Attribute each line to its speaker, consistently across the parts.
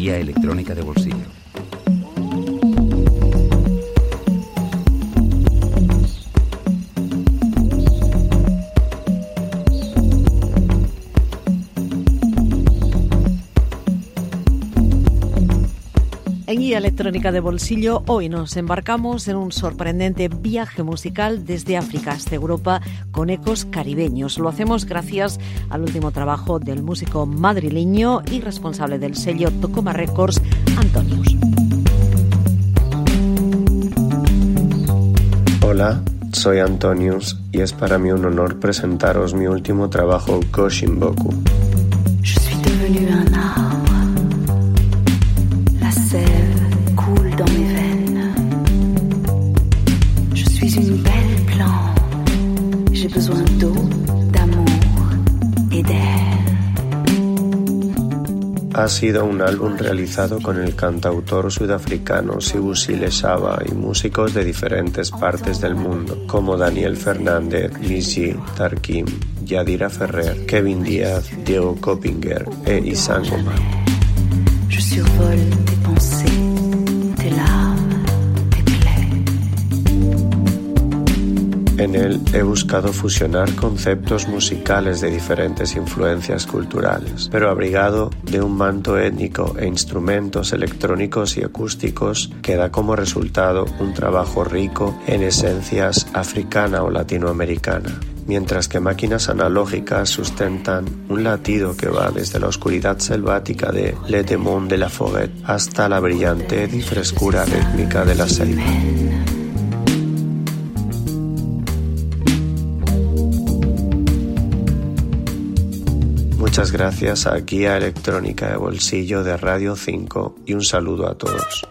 Speaker 1: guía electrónica de bolsillo.
Speaker 2: En Guía Electrónica de Bolsillo, hoy nos embarcamos en un sorprendente viaje musical desde África hasta Europa con ecos caribeños. Lo hacemos gracias al último trabajo del músico madrileño y responsable del sello Tocoma Records, Antonius.
Speaker 3: Hola, soy Antonius y es para mí un honor presentaros mi último trabajo.
Speaker 4: Je suis
Speaker 3: Ha sido un álbum realizado con el cantautor sudafricano Sibusile Saba y músicos de diferentes partes del mundo, como Daniel Fernández, Lizzy, Tarkim, Yadira Ferrer, Kevin Díaz, Diego Coppinger e Isan Omar. En él he buscado fusionar conceptos musicales de diferentes influencias culturales, pero abrigado de un manto étnico e instrumentos electrónicos y acústicos que da como resultado un trabajo rico en esencias africana o latinoamericana mientras que máquinas analógicas sustentan un latido que va desde la oscuridad selvática de Le Démon de la Forêt hasta la brillantez y frescura rítmica de la selva. Muchas gracias a Guía Electrónica de Bolsillo de Radio 5 y un saludo a todos.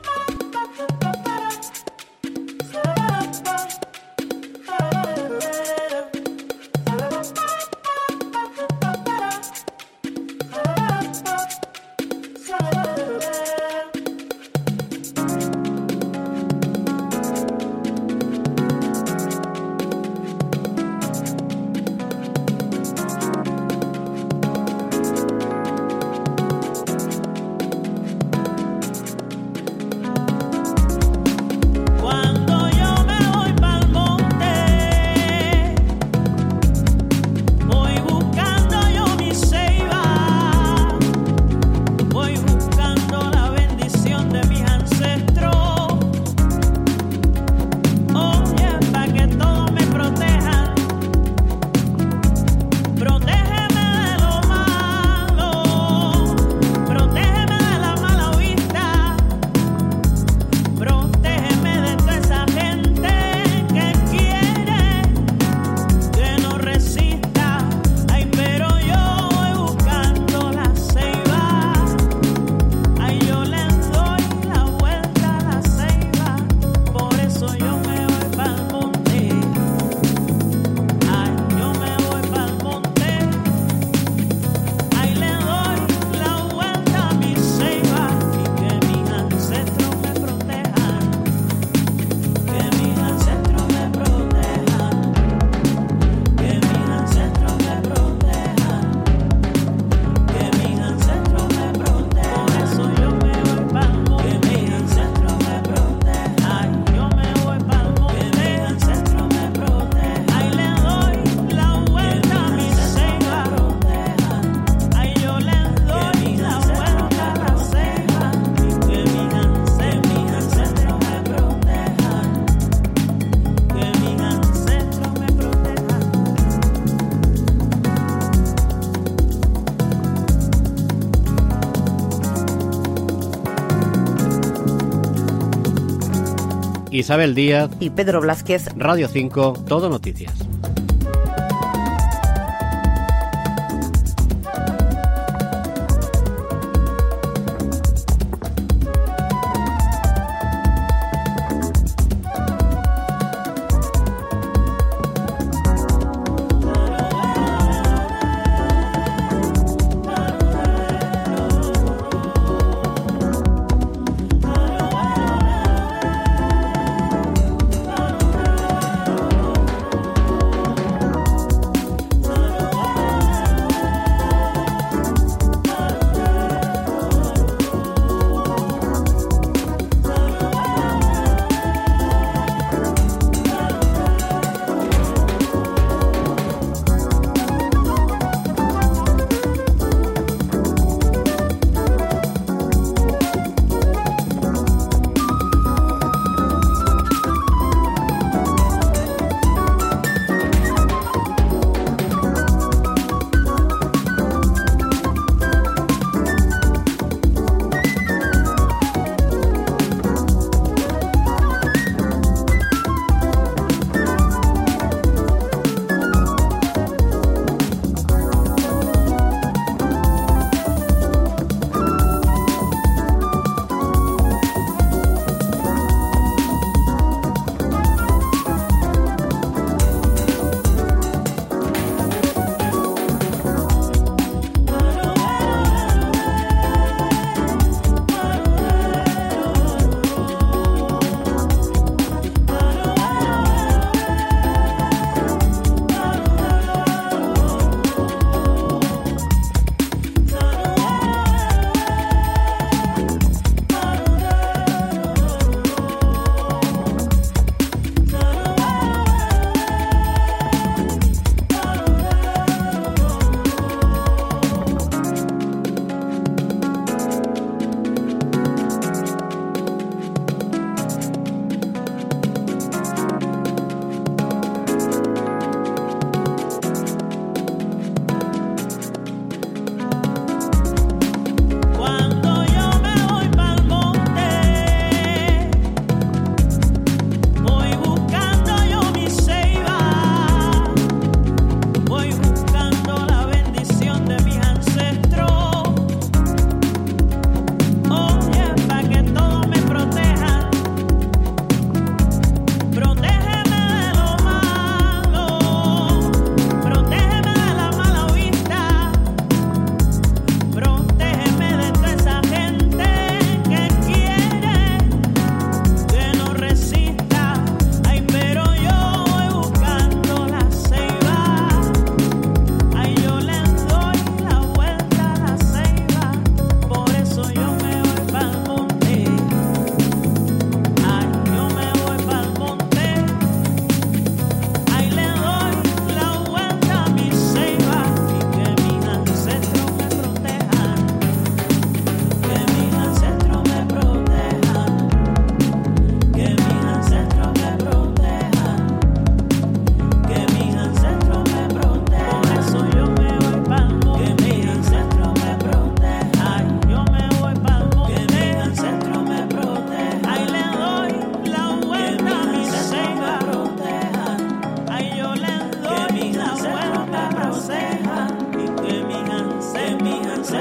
Speaker 5: Isabel Díaz,
Speaker 2: Y Pedro Blázquez,
Speaker 5: Radio 5, Todo Noticias.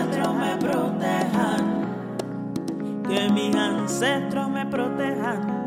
Speaker 3: ancestros me protejan, que mis ancestros me protejan.